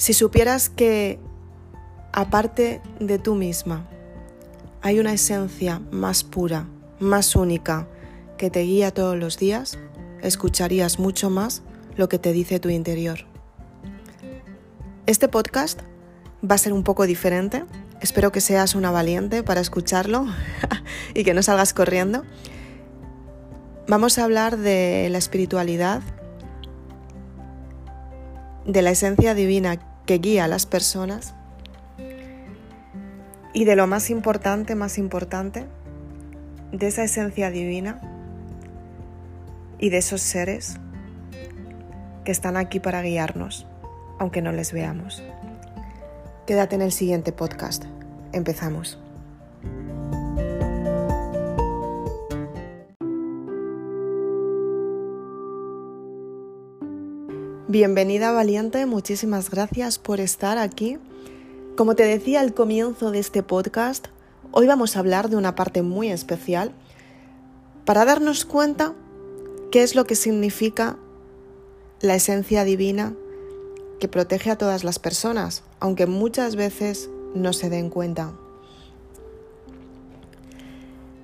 Si supieras que, aparte de tú misma, hay una esencia más pura, más única, que te guía todos los días, escucharías mucho más lo que te dice tu interior. Este podcast va a ser un poco diferente. Espero que seas una valiente para escucharlo y que no salgas corriendo. Vamos a hablar de la espiritualidad, de la esencia divina que guía a las personas y de lo más importante, más importante, de esa esencia divina y de esos seres que están aquí para guiarnos, aunque no les veamos. Quédate en el siguiente podcast. Empezamos. Bienvenida valiente, muchísimas gracias por estar aquí. Como te decía al comienzo de este podcast, hoy vamos a hablar de una parte muy especial para darnos cuenta qué es lo que significa la esencia divina que protege a todas las personas, aunque muchas veces no se den cuenta.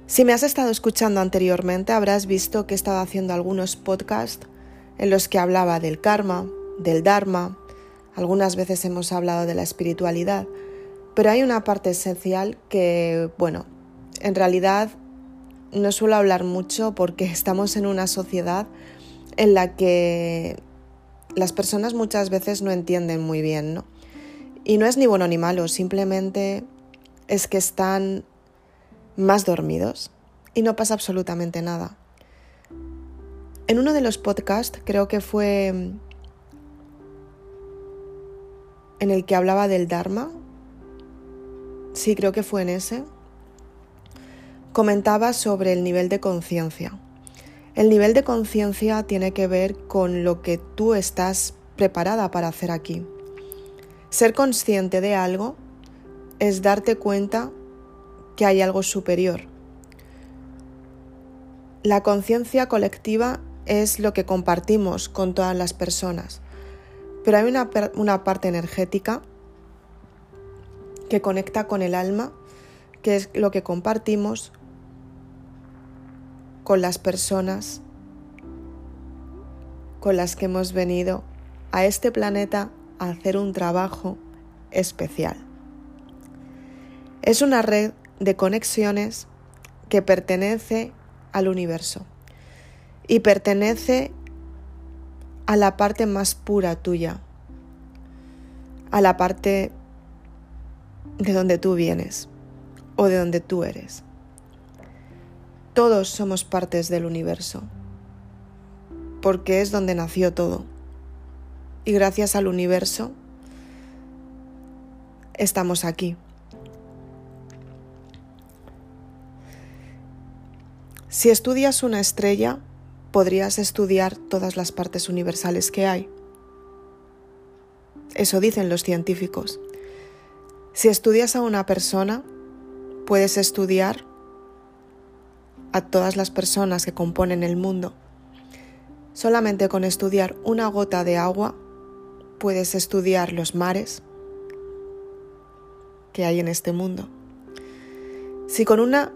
Si me has estado escuchando anteriormente, habrás visto que he estado haciendo algunos podcasts en los que hablaba del karma, del dharma, algunas veces hemos hablado de la espiritualidad, pero hay una parte esencial que, bueno, en realidad no suelo hablar mucho porque estamos en una sociedad en la que las personas muchas veces no entienden muy bien, ¿no? Y no es ni bueno ni malo, simplemente es que están más dormidos y no pasa absolutamente nada. En uno de los podcasts, creo que fue en el que hablaba del Dharma, sí creo que fue en ese, comentaba sobre el nivel de conciencia. El nivel de conciencia tiene que ver con lo que tú estás preparada para hacer aquí. Ser consciente de algo es darte cuenta que hay algo superior. La conciencia colectiva es lo que compartimos con todas las personas. Pero hay una, una, parte energética que conecta con el alma, que es lo que compartimos con las personas con las que hemos venido a este planeta a hacer un trabajo especial. Es una red de conexiones que pertenece al universo y pertenece a la parte más pura tuya, a la parte de donde tú vienes o de donde tú eres. Todos somos partes del universo, porque es donde nació todo. Y gracias al universo estamos aquí. Si estudias una estrella, podrías estudiar todas las partes universales que hay. Eso dicen los científicos. Si estudias a una persona, puedes estudiar a todas las personas que componen el mundo. Solamente con estudiar una gota de agua puedes estudiar los mares que hay en este mundo. Si con una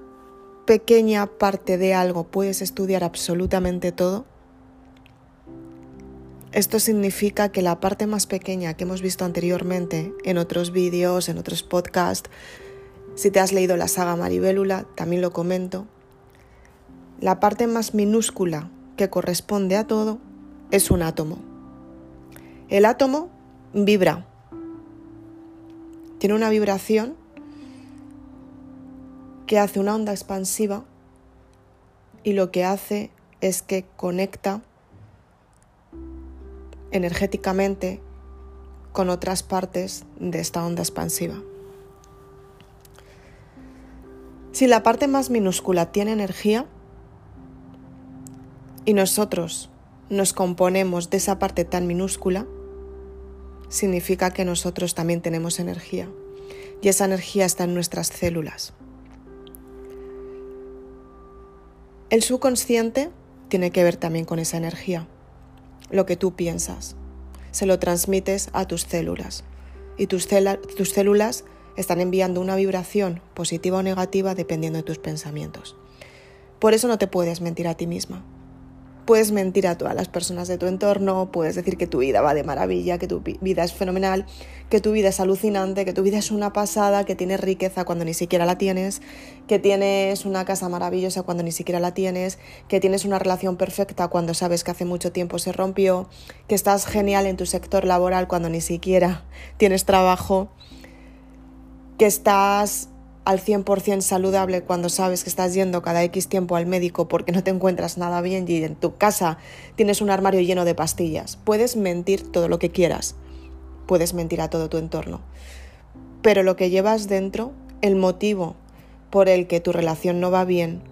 pequeña parte de algo puedes estudiar absolutamente todo, esto significa que la parte más pequeña que hemos visto anteriormente en otros vídeos, en otros podcasts, si te has leído la saga Maribélula, también lo comento, la parte más minúscula que corresponde a todo es un átomo. El átomo vibra, tiene una vibración que hace una onda expansiva y lo que hace es que conecta energéticamente con otras partes de esta onda expansiva. Si la parte más minúscula tiene energía y nosotros nos componemos de esa parte tan minúscula, significa que nosotros también tenemos energía y esa energía está en nuestras células. El subconsciente tiene que ver también con esa energía, lo que tú piensas. Se lo transmites a tus células. y tus, células están enviando una vibración positiva o negativa dependiendo de tus pensamientos. Por eso no te puedes mentir a ti misma. Puedes mentir a todas las personas de tu entorno, puedes decir que tu vida va de maravilla, que tu vida es fenomenal, que tu vida es alucinante, que tu vida es una pasada, que tienes riqueza cuando ni siquiera la tienes, que tienes una casa maravillosa cuando ni siquiera la tienes, que tienes una relación perfecta cuando sabes que hace mucho tiempo se rompió, que estás genial en tu sector laboral cuando ni siquiera tienes trabajo, que estás al 100% saludable cuando sabes que estás yendo cada X tiempo al médico porque no te encuentras nada bien y en tu casa tienes un armario lleno de pastillas. Puedes mentir todo lo que quieras, puedes mentir a todo tu entorno, pero lo que llevas dentro, el motivo por el que tu relación no va bien,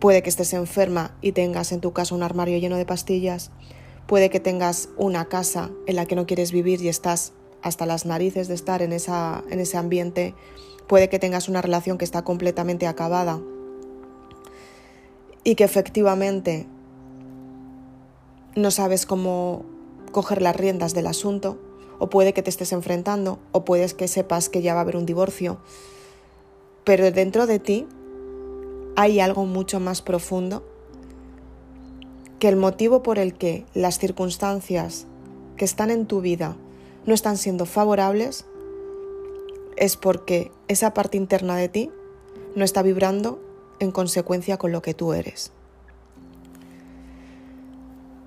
puede que estés enferma y tengas en tu casa un armario lleno de pastillas, puede que tengas una casa en la que no quieres vivir y estás hasta las narices de estar en, esa, en ese ambiente, puede que tengas una relación que está completamente acabada. Y que efectivamente no sabes cómo coger las riendas del asunto, o puede que te estés enfrentando, o puedes que sepas que ya va a haber un divorcio, pero dentro de ti hay algo mucho más profundo que el motivo por el que las circunstancias que están en tu vida no están siendo favorables, es porque esa parte interna de ti no está vibrando en consecuencia con lo que tú eres.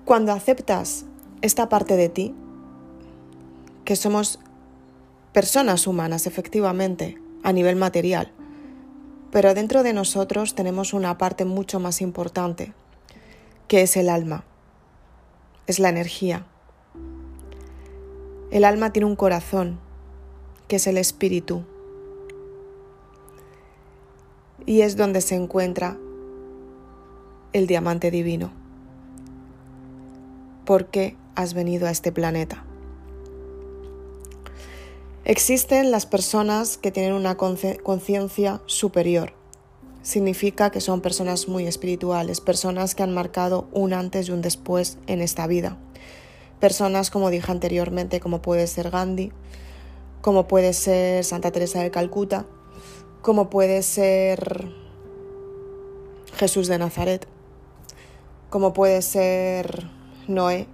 Cuando aceptas esta parte de ti, que somos personas humanas efectivamente a nivel material, pero dentro de nosotros tenemos una parte mucho más importante, que es el alma, es la energía, el alma tiene un corazón, que es el espíritu, y es donde se encuentra el diamante divino. ¿Por qué has venido a este planeta? Existen las personas que tienen una conciencia superior. Significa que son personas muy espirituales, personas que han marcado un antes y un después en esta vida personas, como dije anteriormente, como puede ser Gandhi, como puede ser Santa Teresa de Calcuta, como puede ser Jesús de Nazaret, como puede ser Noé,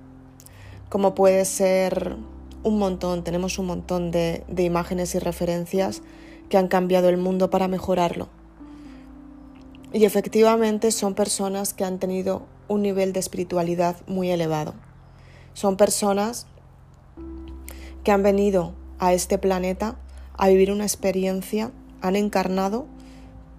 como puede ser un montón, tenemos un montón de, de imágenes y referencias que han cambiado el mundo para mejorarlo. Y efectivamente son personas que han tenido un nivel de espiritualidad muy elevado. Son personas que han venido a este planeta a vivir una experiencia, han encarnado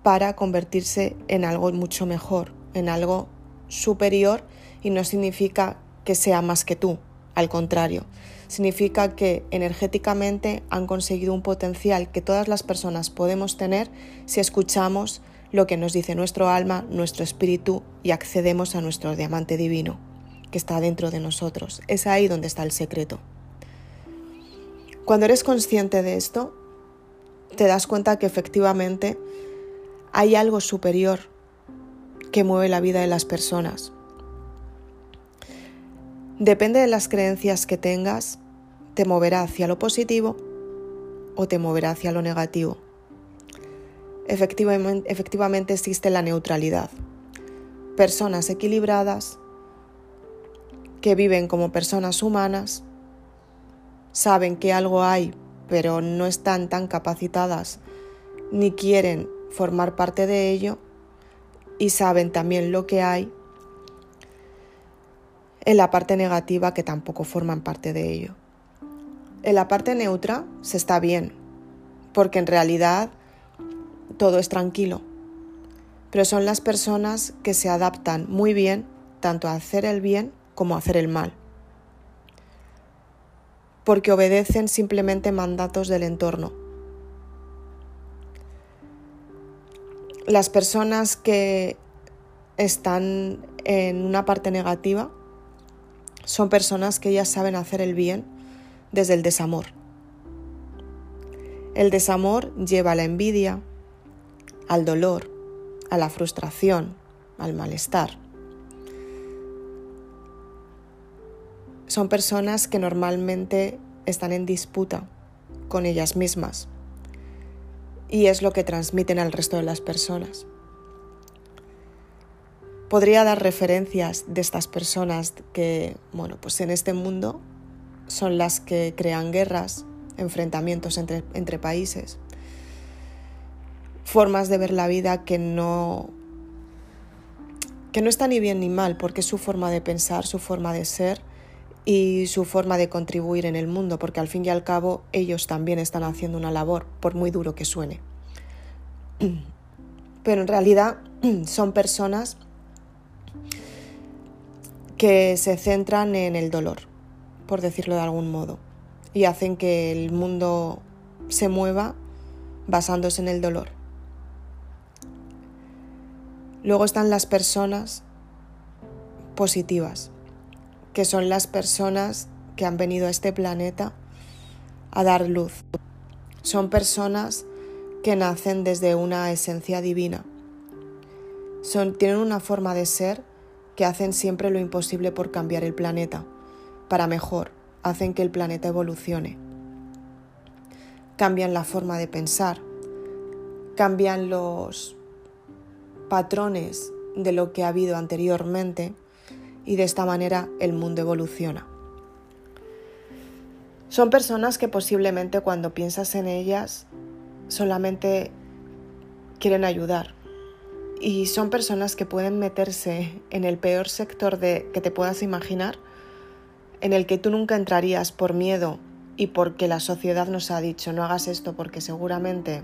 para convertirse en algo mucho mejor, en algo superior y no significa que sea más que tú, al contrario, significa que energéticamente han conseguido un potencial que todas las personas podemos tener si escuchamos lo que nos dice nuestro alma, nuestro espíritu y accedemos a nuestro diamante divino que está dentro de nosotros. Es ahí donde está el secreto. Cuando eres consciente de esto, te das cuenta que efectivamente hay algo superior que mueve la vida de las personas. Depende de las creencias que tengas, te moverá hacia lo positivo o te moverá hacia lo negativo. Efectivamente, efectivamente existe la neutralidad. Personas equilibradas que viven como personas humanas, saben que algo hay, pero no están tan capacitadas ni quieren formar parte de ello y saben también lo que hay en la parte negativa que tampoco forman parte de ello. En la parte neutra se está bien, porque en realidad todo es tranquilo, pero son las personas que se adaptan muy bien tanto a hacer el bien como hacer el mal, porque obedecen simplemente mandatos del entorno. Las personas que están en una parte negativa son personas que ya saben hacer el bien desde el desamor. El desamor lleva a la envidia, al dolor, a la frustración, al malestar. Son personas que normalmente están en disputa con ellas mismas y es lo que transmiten al resto de las personas. Podría dar referencias de estas personas que, bueno, pues en este mundo son las que crean guerras, enfrentamientos entre, entre países, formas de ver la vida que no que no está ni bien ni mal, porque es su forma de pensar, su forma de ser y su forma de contribuir en el mundo, porque al fin y al cabo ellos también están haciendo una labor, por muy duro que suene. Pero en realidad son personas que se centran en el dolor, por decirlo de algún modo, y hacen que el mundo se mueva basándose en el dolor. Luego están las personas positivas, que son las personas que han venido a este planeta a dar luz. Son personas que nacen desde una esencia divina. Son, tienen una forma de ser que hacen siempre lo imposible por cambiar el planeta, para mejor, hacen que el planeta evolucione. Cambian la forma de pensar, cambian los patrones de lo que ha habido anteriormente y de esta manera el mundo evoluciona. Son personas que posiblemente cuando piensas en ellas solamente quieren ayudar. Y son personas que pueden meterse en el peor sector de, que te puedas imaginar, en el que tú nunca entrarías por miedo y porque la sociedad nos ha dicho no hagas esto porque seguramente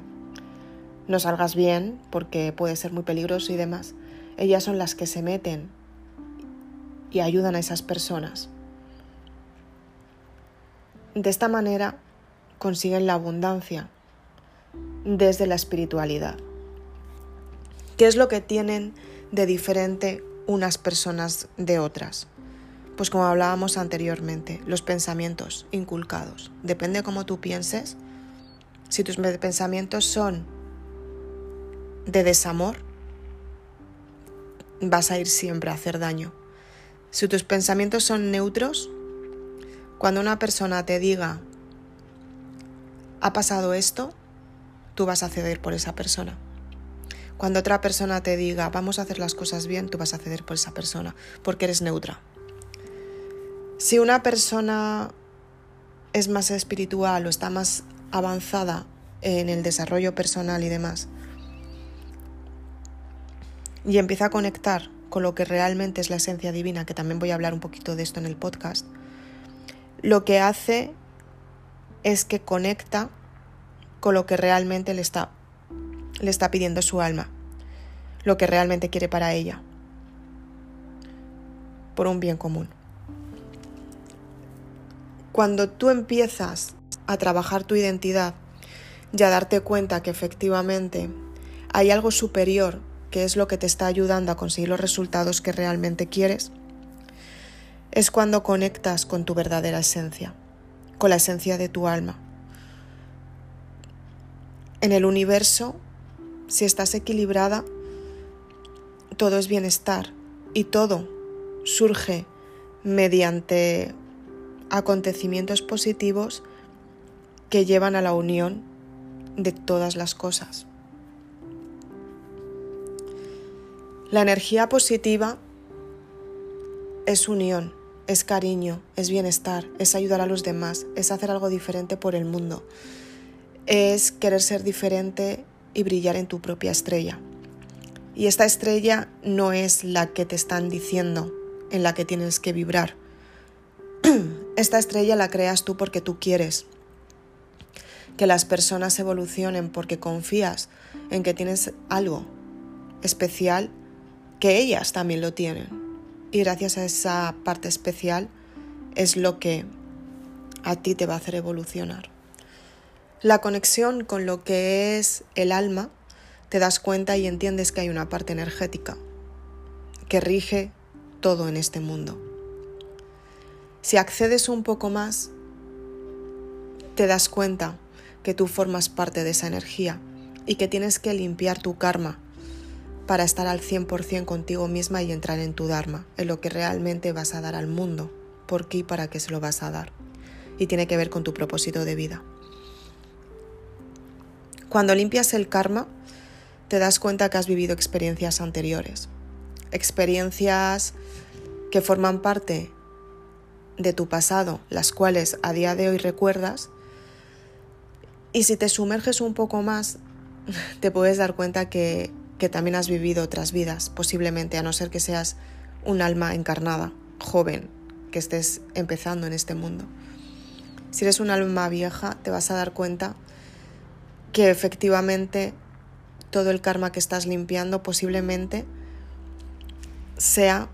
no salgas bien, porque puede ser muy peligroso y demás. Ellas son las que se meten ayudan a esas personas. De esta manera consiguen la abundancia desde la espiritualidad. ¿Qué es lo que tienen de diferente unas personas de otras? Pues como hablábamos anteriormente, los pensamientos inculcados. Depende cómo tú pienses. Si tus pensamientos son de desamor, vas a ir siempre a hacer daño. Si tus pensamientos son neutros, cuando una persona te diga, ha pasado esto, tú vas a ceder por esa persona. Cuando otra persona te diga, vamos a hacer las cosas bien, tú vas a ceder por esa persona, porque eres neutra. Si una persona es más espiritual o está más avanzada en el desarrollo personal y demás, y empieza a conectar con lo que realmente es la esencia divina, que también voy a hablar un poquito de esto en el podcast, lo que hace es que conecta con lo que realmente le está, le está pidiendo su alma, lo que realmente quiere para ella, por un bien común. Cuando tú empiezas a trabajar tu identidad y a darte cuenta que efectivamente hay algo superior que es lo que te está ayudando a conseguir los resultados que realmente quieres, es cuando conectas con tu verdadera esencia, con la esencia de tu alma. En el universo, si estás equilibrada, todo es bienestar y todo surge mediante acontecimientos positivos que llevan a la unión de todas las cosas. La energía positiva es unión, es cariño, es bienestar, es ayudar a los demás, es hacer algo diferente por el mundo, es querer ser diferente y brillar en tu propia estrella. Y esta estrella no es la que te están diciendo en la que tienes que vibrar. Esta estrella la creas tú porque tú quieres. Que las personas evolucionen porque confías en que tienes algo especial que ellas también lo tienen. Y gracias a esa parte especial es lo que a ti te va a hacer evolucionar. La conexión con lo que es el alma, te das cuenta y entiendes que hay una parte energética que rige todo en este mundo. Si accedes un poco más, te das cuenta que tú formas parte de esa energía y que tienes que limpiar tu karma para estar al 100% contigo misma y entrar en tu Dharma, en lo que realmente vas a dar al mundo, por qué y para qué se lo vas a dar. y tiene que ver con tu propósito de vida. Cuando limpias el karma, te das cuenta que has vivido experiencias anteriores, experiencias que forman parte de tu pasado, las cuales a día de hoy recuerdas, y si te sumerges un poco más, te puedes dar cuenta que, que también has vivido otras vidas, posiblemente, a no ser que seas un alma encarnada, joven, que estés empezando en este mundo. Si eres un alma vieja, te vas a dar cuenta que efectivamente todo el karma que estás limpiando posiblemente sea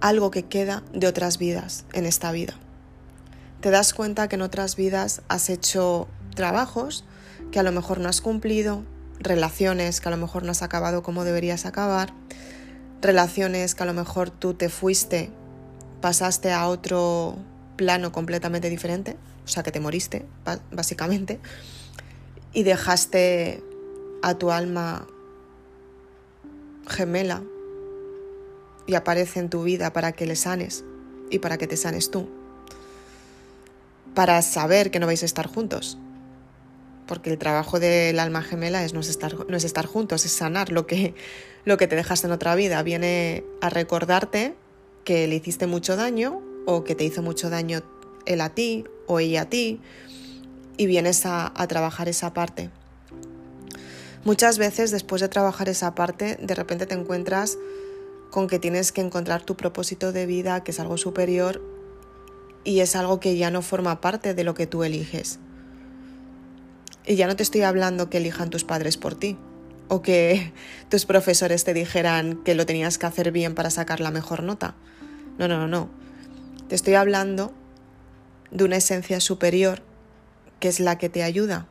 algo que queda de otras vidas en esta vida. Te das cuenta que en otras vidas has hecho trabajos que a lo mejor no has cumplido, relaciones que a lo mejor no has acabado como deberías acabar, relaciones que a lo mejor tú te fuiste, pasaste a otro plano completamente diferente, o sea que te moriste, básicamente, y dejaste a tu alma gemela y aparece en tu vida para que le sanes y para que te sanes tú, para saber que no vais a estar juntos, porque el trabajo del alma gemela es no, estar, no es estar juntos, es sanar lo que, lo que te dejaste en otra vida. Viene a recordarte que le hiciste mucho daño o que te hizo mucho daño él a ti o ella a ti y vienes a trabajar esa parte. Muchas veces después de trabajar esa parte, de repente te encuentras con que tienes que encontrar tu propósito de vida, que es algo superior y es algo que ya no forma parte de lo que tú eliges. Y ya no te estoy hablando que elijan tus padres por ti o que tus profesores te dijeran que lo tenías que hacer bien para sacar la mejor nota. No, no, no, no. Te estoy hablando de una esencia superior que es la que te ayuda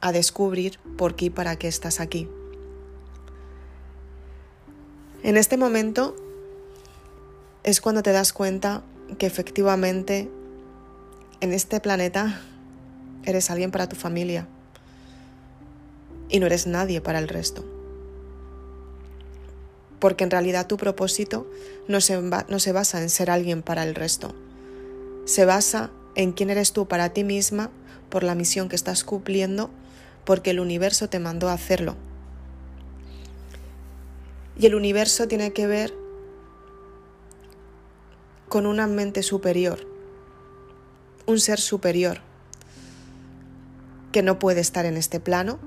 a descubrir por qué y para qué estás aquí. En este momento es cuando te das cuenta que efectivamente en este planeta Eres alguien para tu familia y no eres nadie para el resto. Porque en realidad tu propósito no se, no se basa en ser alguien para el resto. Se basa en quién eres tú para ti misma por la misión que estás cumpliendo porque el universo te mandó a hacerlo. Y el universo tiene que ver con una mente superior, un ser superior que no puede estar en este plano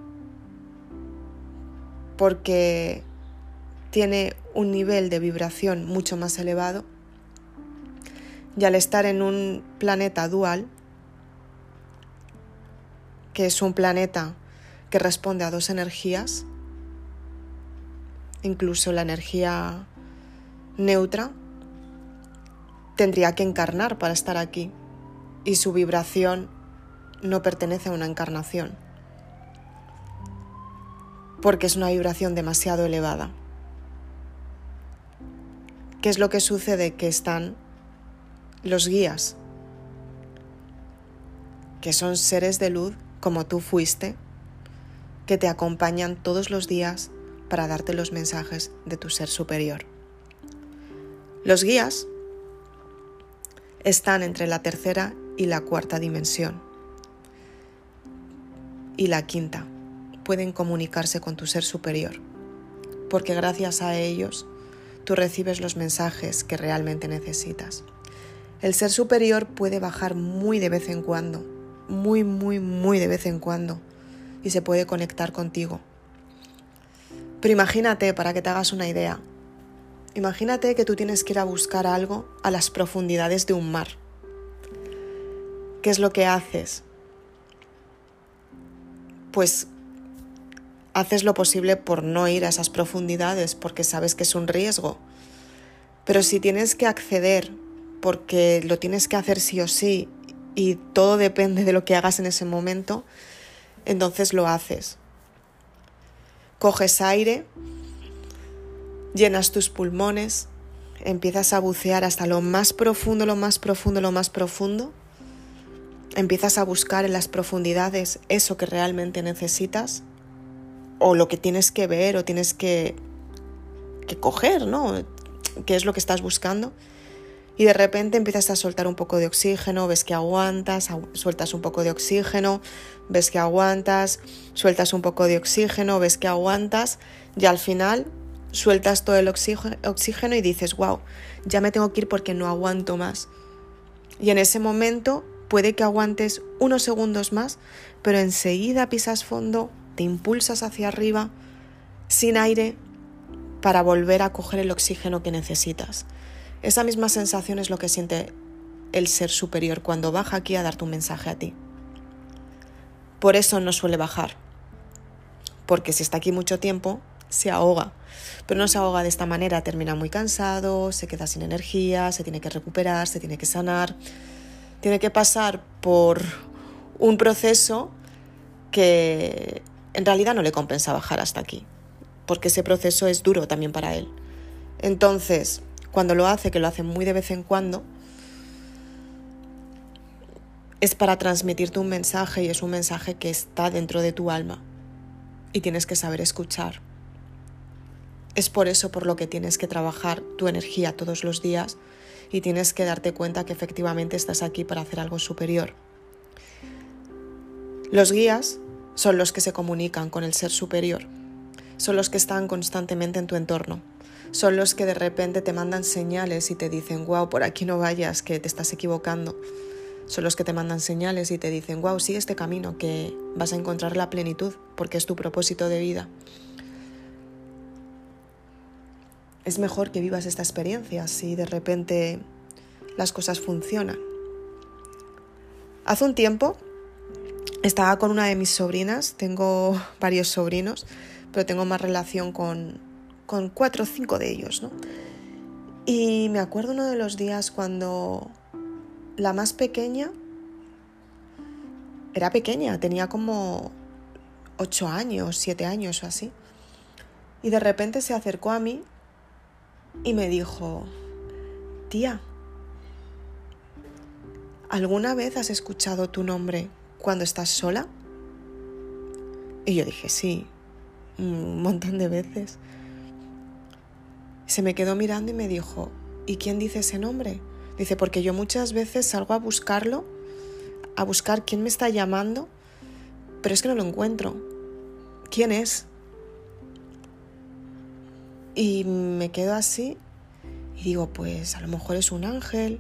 porque tiene un nivel de vibración mucho más elevado y al estar en un planeta dual, que es un planeta que responde a dos energías, incluso la energía neutra, tendría que encarnar para estar aquí y su vibración no pertenece a una encarnación, porque es una vibración demasiado elevada. ¿Qué es lo que sucede? Que están los guías, que son seres de luz como tú fuiste, que te acompañan todos los días para darte los mensajes de tu ser superior. Los guías están entre la tercera y la cuarta dimensión y la quinta, pueden comunicarse con tu ser superior, porque gracias a ellos tú recibes los mensajes que realmente necesitas. El ser superior puede bajar muy de vez en cuando, muy, muy, muy de vez en cuando, y se puede conectar contigo. Pero imagínate, para que te hagas una idea, imagínate que tú tienes que ir a buscar algo a las profundidades de un mar. ¿Qué es lo que haces? Pues haces lo posible por no ir a esas profundidades porque sabes que es un riesgo. Pero si tienes que acceder porque lo tienes que hacer sí o sí y todo depende de lo que hagas en ese momento, entonces lo haces. Coges aire, llenas tus pulmones, empiezas a bucear hasta lo más profundo, lo más profundo, lo más profundo empiezas a buscar en las profundidades eso que realmente necesitas o lo que tienes que ver o tienes que, que coger, ¿no? qué es lo que estás buscando. Y de repente empiezas a soltar un poco de oxígeno, ves que aguantas, sueltas un poco de oxígeno, ves que aguantas, sueltas un poco de oxígeno, ves que aguantas y al final sueltas todo el oxígeno y dices, wow, ya me tengo que ir porque no aguanto más. Y en ese momento puede que aguantes unos segundos más, pero enseguida pisas fondo, te impulsas hacia arriba, sin aire, para volver a coger el oxígeno que necesitas. Esa misma sensación es lo que siente el ser superior cuando baja aquí a darte un mensaje a ti. Por eso no suele bajar, porque si está aquí mucho tiempo, se ahoga, pero no se ahoga de esta manera, termina muy cansado, se queda sin energía, se tiene que recuperar, se tiene que sanar, tiene que pasar por un proceso que en realidad no le compensa bajar hasta aquí, porque ese proceso es duro también para él. Entonces, cuando lo hace, que lo hace muy de vez en cuando, es para transmitirte un mensaje y es un mensaje que está dentro de tu alma y tienes que saber escuchar. Es por eso por lo que tienes que trabajar tu energía todos los días y tienes que darte cuenta que efectivamente estás aquí para hacer algo superior. Los guías son los que se comunican con el ser superior, son los que están constantemente en tu entorno, son los que de repente te mandan señales y te dicen, wow, por aquí no vayas, que te estás equivocando. Son los que te mandan señales y te dicen, wow, sigue este camino, que vas a encontrar la plenitud, porque es tu propósito de vida. Es mejor que vivas esta experiencia si de repente las cosas funcionan. Hace un tiempo estaba con una de mis sobrinas, tengo varios sobrinos, pero tengo más relación con, con cuatro o cinco de ellos, ¿no? Y me acuerdo uno de los días cuando la más pequeña era pequeña, tenía como ocho años, siete años o así. Y de repente se acercó a mí y me dijo, tía, ¿alguna vez has escuchado tu nombre cuando estás sola? Y yo dije, sí, un montón de veces. Se me quedó mirando y me dijo, ¿y quién dice ese nombre? Dice, porque yo muchas veces salgo a buscarlo, a buscar quién me está llamando, pero es que no lo encuentro. ¿Quién es? Y me quedo así y digo, pues a lo mejor es un ángel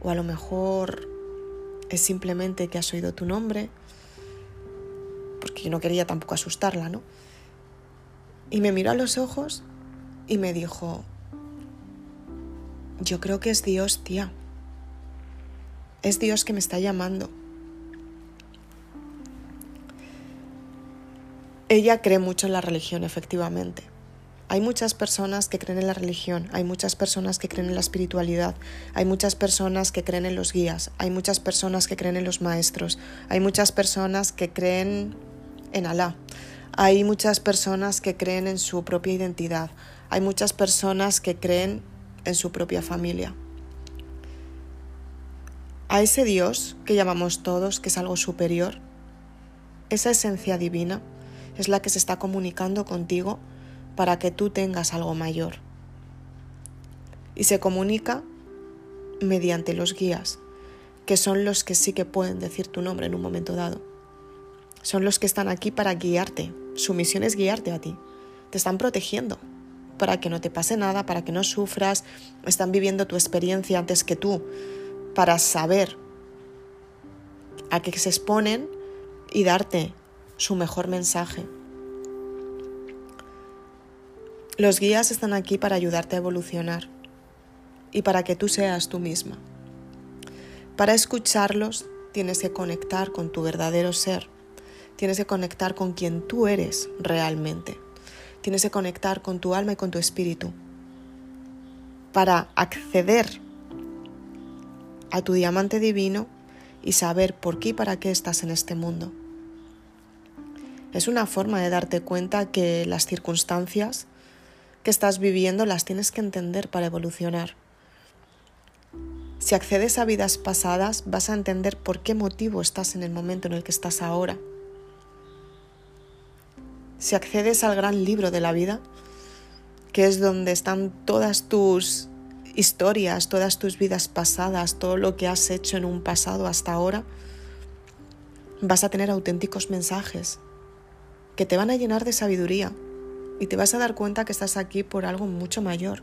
o a lo mejor es simplemente que has oído tu nombre, porque yo no quería tampoco asustarla, ¿no? Y me miró a los ojos y me dijo, yo creo que es Dios, tía. Es Dios que me está llamando. Ella cree mucho en la religión, efectivamente. Hay muchas personas que creen en la religión, hay muchas personas que creen en la espiritualidad, hay muchas personas que creen en los guías, hay muchas personas que creen en los maestros, hay muchas personas que creen en Alá, hay muchas personas que creen en su propia identidad, hay muchas personas que creen en su propia familia. A ese Dios que llamamos todos, que es algo superior, esa esencia divina es la que se está comunicando contigo para que tú tengas algo mayor. Y se comunica mediante los guías, que son los que sí que pueden decir tu nombre en un momento dado. Son los que están aquí para guiarte. Su misión es guiarte a ti. Te están protegiendo para que no te pase nada, para que no sufras. Están viviendo tu experiencia antes que tú, para saber a qué se exponen y darte su mejor mensaje. Los guías están aquí para ayudarte a evolucionar y para que tú seas tú misma. Para escucharlos tienes que conectar con tu verdadero ser, tienes que conectar con quien tú eres realmente, tienes que conectar con tu alma y con tu espíritu. Para acceder a tu diamante divino y saber por qué y para qué estás en este mundo. Es una forma de darte cuenta que las circunstancias que estás viviendo las tienes que entender para evolucionar. Si accedes a vidas pasadas, vas a entender por qué motivo estás en el momento en el que estás ahora. Si accedes al gran libro de la vida, que es donde están todas tus historias, todas tus vidas pasadas, todo lo que has hecho en un pasado hasta ahora, vas a tener auténticos mensajes que te van a llenar de sabiduría y te vas a dar cuenta que estás aquí por algo mucho mayor,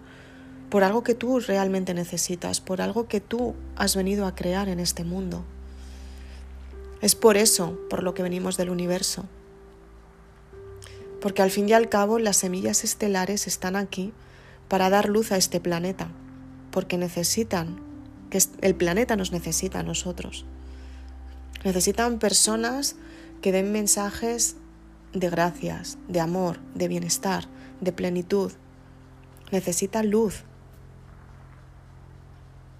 por algo que tú realmente necesitas, por algo que tú has venido a crear en este mundo. Es por eso por lo que venimos del universo. Porque al fin y al cabo las semillas estelares están aquí para dar luz a este planeta, porque necesitan, que el planeta nos necesita a nosotros. Necesitan personas que den mensajes de gracias, de amor, de bienestar, de plenitud. Necesita luz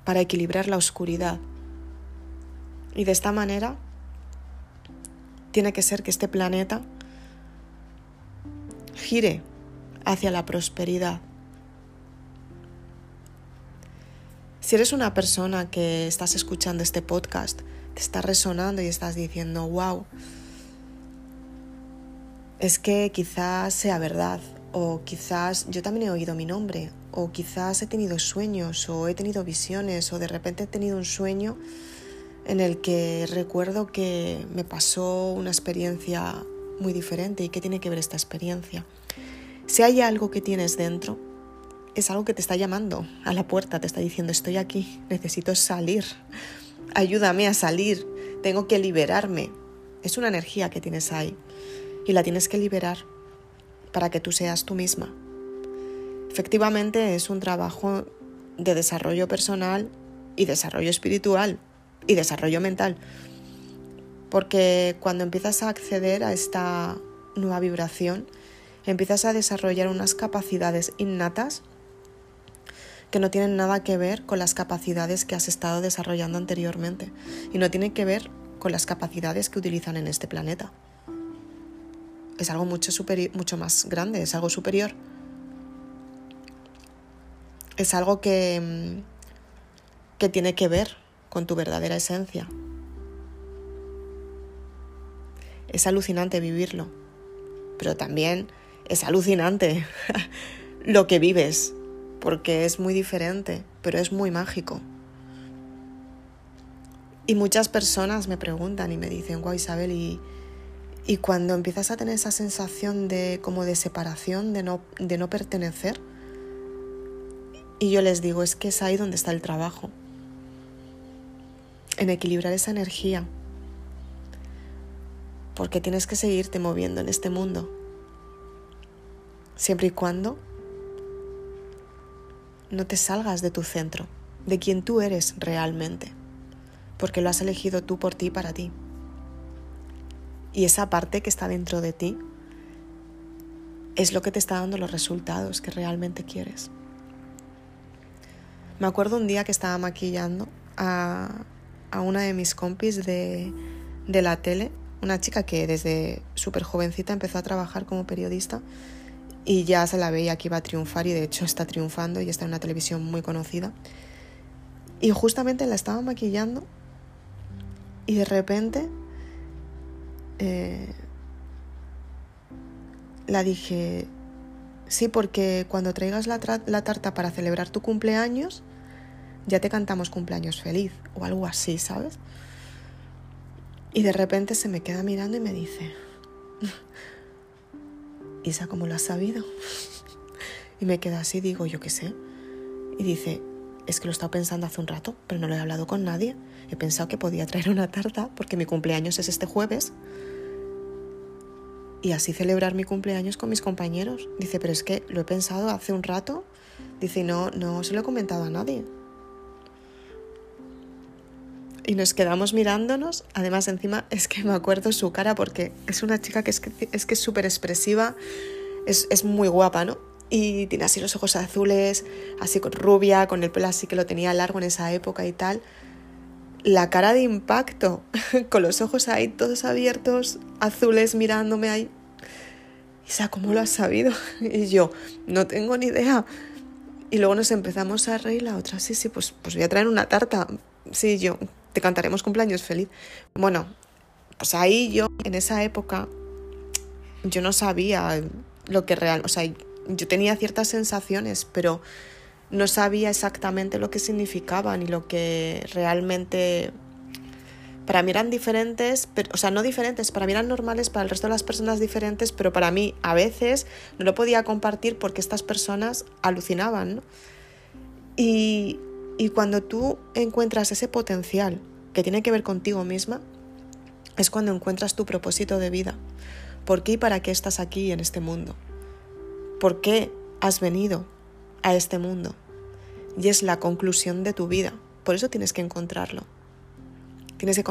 para equilibrar la oscuridad. Y de esta manera tiene que ser que este planeta gire hacia la prosperidad. Si eres una persona que estás escuchando este podcast, te está resonando y estás diciendo, wow, es que quizás sea verdad, o quizás yo también he oído mi nombre, o quizás he tenido sueños, o he tenido visiones, o de repente he tenido un sueño en el que recuerdo que me pasó una experiencia muy diferente y qué tiene que ver esta experiencia. Si hay algo que tienes dentro, es algo que te está llamando a la puerta, te está diciendo estoy aquí, necesito salir, ayúdame a salir, tengo que liberarme. Es una energía que tienes ahí y la tienes que liberar para que tú seas tú misma. Efectivamente es un trabajo de desarrollo personal y desarrollo espiritual y desarrollo mental. Porque cuando empiezas a acceder a esta nueva vibración, empiezas a desarrollar unas capacidades innatas que no tienen nada que ver con las capacidades que has estado desarrollando anteriormente y no tienen que ver con las capacidades que utilizan en este planeta es algo mucho, mucho más grande, es algo superior. Es algo que, mm, que tiene que ver con tu verdadera esencia. Es alucinante vivirlo, pero también es alucinante lo que vives, porque es muy diferente, pero es muy mágico. Y muchas personas me preguntan y me dicen, guau Isabel, ¿y, y cuando empiezas a tener esa sensación de como de separación, de no, de no pertenecer, y yo les digo, es que es ahí donde está el trabajo, en equilibrar esa energía, porque tienes que seguirte moviendo en este mundo, siempre y cuando no te salgas de tu centro, de quien tú eres realmente, porque lo has elegido tú por ti y para ti. Y esa parte que está dentro de ti es lo que te está dando los resultados que realmente quieres. Me acuerdo un día que estaba maquillando a, una de mis compis de, de la tele, una chica que desde súper jovencita empezó a trabajar como periodista y ya se la veía que iba a triunfar y de hecho está triunfando y está en una televisión muy conocida. Y justamente la estaba maquillando y de repente eh, la dije, sí, porque cuando traigas la, la tarta para celebrar tu cumpleaños, ya te cantamos cumpleaños feliz o algo así, ¿sabes? Y de repente se me queda mirando y me dice, Isa, ¿cómo lo has sabido? y me queda así, digo, yo qué sé. Y dice, es que lo he estado pensando hace un rato, pero no lo he hablado con nadie. He pensado que podía traer una tarta porque mi cumpleaños es este jueves y así celebrar mi cumpleaños con mis compañeros. Dice, pero es que lo he pensado hace un rato. Dice, no, no se lo he comentado a nadie. Y nos quedamos mirándonos. Además, encima es que me acuerdo su cara porque es una chica que es que es que súper expresiva, es, es muy guapa, ¿no? Y tiene así los ojos azules, así con rubia, con el pelo así que lo tenía largo en esa época y tal la cara de impacto, con los ojos ahí todos abiertos, azules mirándome ahí. Isa, ¿cómo lo has sabido? Y yo, no tengo ni idea. Y luego nos empezamos a reír, la otra, sí, sí, pues, pues voy a traer una tarta. Sí, yo, te cantaremos cumpleaños feliz. Bueno, pues ahí yo, en esa época, yo no sabía lo que real, o sea, yo tenía ciertas sensaciones, pero no sabía exactamente lo que significaban y lo que realmente para mí eran diferentes, pero, o sea, no diferentes, para mí eran normales, para el resto de las personas diferentes, pero para mí a veces no lo podía compartir porque estas personas alucinaban. Y, y cuando tú encuentras ese potencial que tiene que ver contigo misma, es cuando encuentras tu propósito de vida. ¿Por qué y para qué estás aquí en este mundo? ¿Por qué has venido a este mundo? Y es la conclusión de tu vida. Por eso tienes que encontrarlo. Tienes que,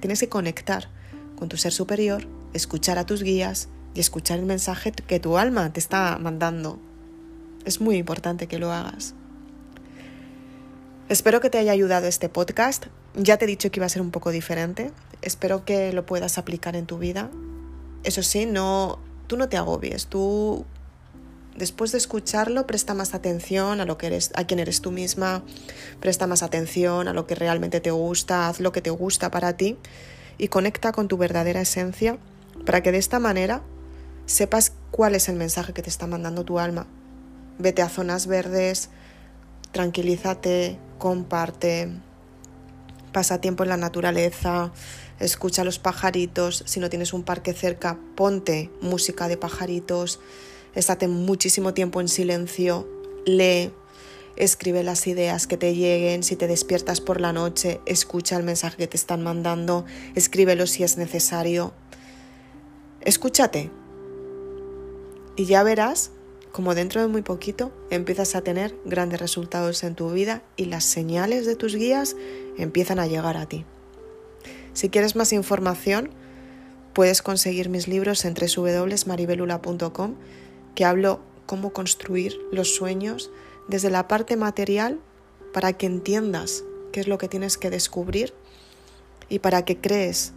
tienes que conectar con tu ser superior, escuchar a tus guías y escuchar el mensaje que tu alma te está mandando. Es muy importante que lo hagas. Espero que te haya ayudado este podcast. Ya te he dicho que iba a ser un poco diferente. Espero que lo puedas aplicar en tu vida. Eso sí, no, tú no te agobies. Tú, después de escucharlo, presta más atención a lo que eres, a quién eres tú misma. Presta más atención a lo que realmente te gusta. Haz lo que te gusta para ti y conecta con tu verdadera esencia para que de esta manera sepas cuál es el mensaje que te está mandando tu alma. Vete a zonas verdes, tranquilízate, comparte, pasa tiempo en la naturaleza, escucha los pajaritos, si no tienes un parque cerca, ponte música de pajaritos, estate muchísimo tiempo en silencio, lee, escribe las ideas que te lleguen, si te despiertas por la noche, escucha el mensaje que te están mandando, escríbelo si es necesario. Escúchate y ya verás como dentro de muy poquito empiezas a tener grandes resultados en tu vida y las señales de tus guías empiezan a llegar a ti. Si quieres más información, puedes conseguir mis libros en www.maribelula.com que hablo cómo construir los sueños desde la parte material para que entiendas qué es lo que tienes que descubrir y para que crees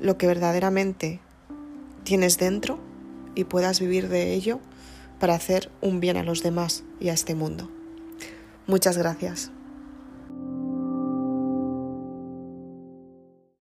lo que verdaderamente tienes dentro y puedas vivir de ello para hacer un bien a los demás y a este mundo. Muchas gracias.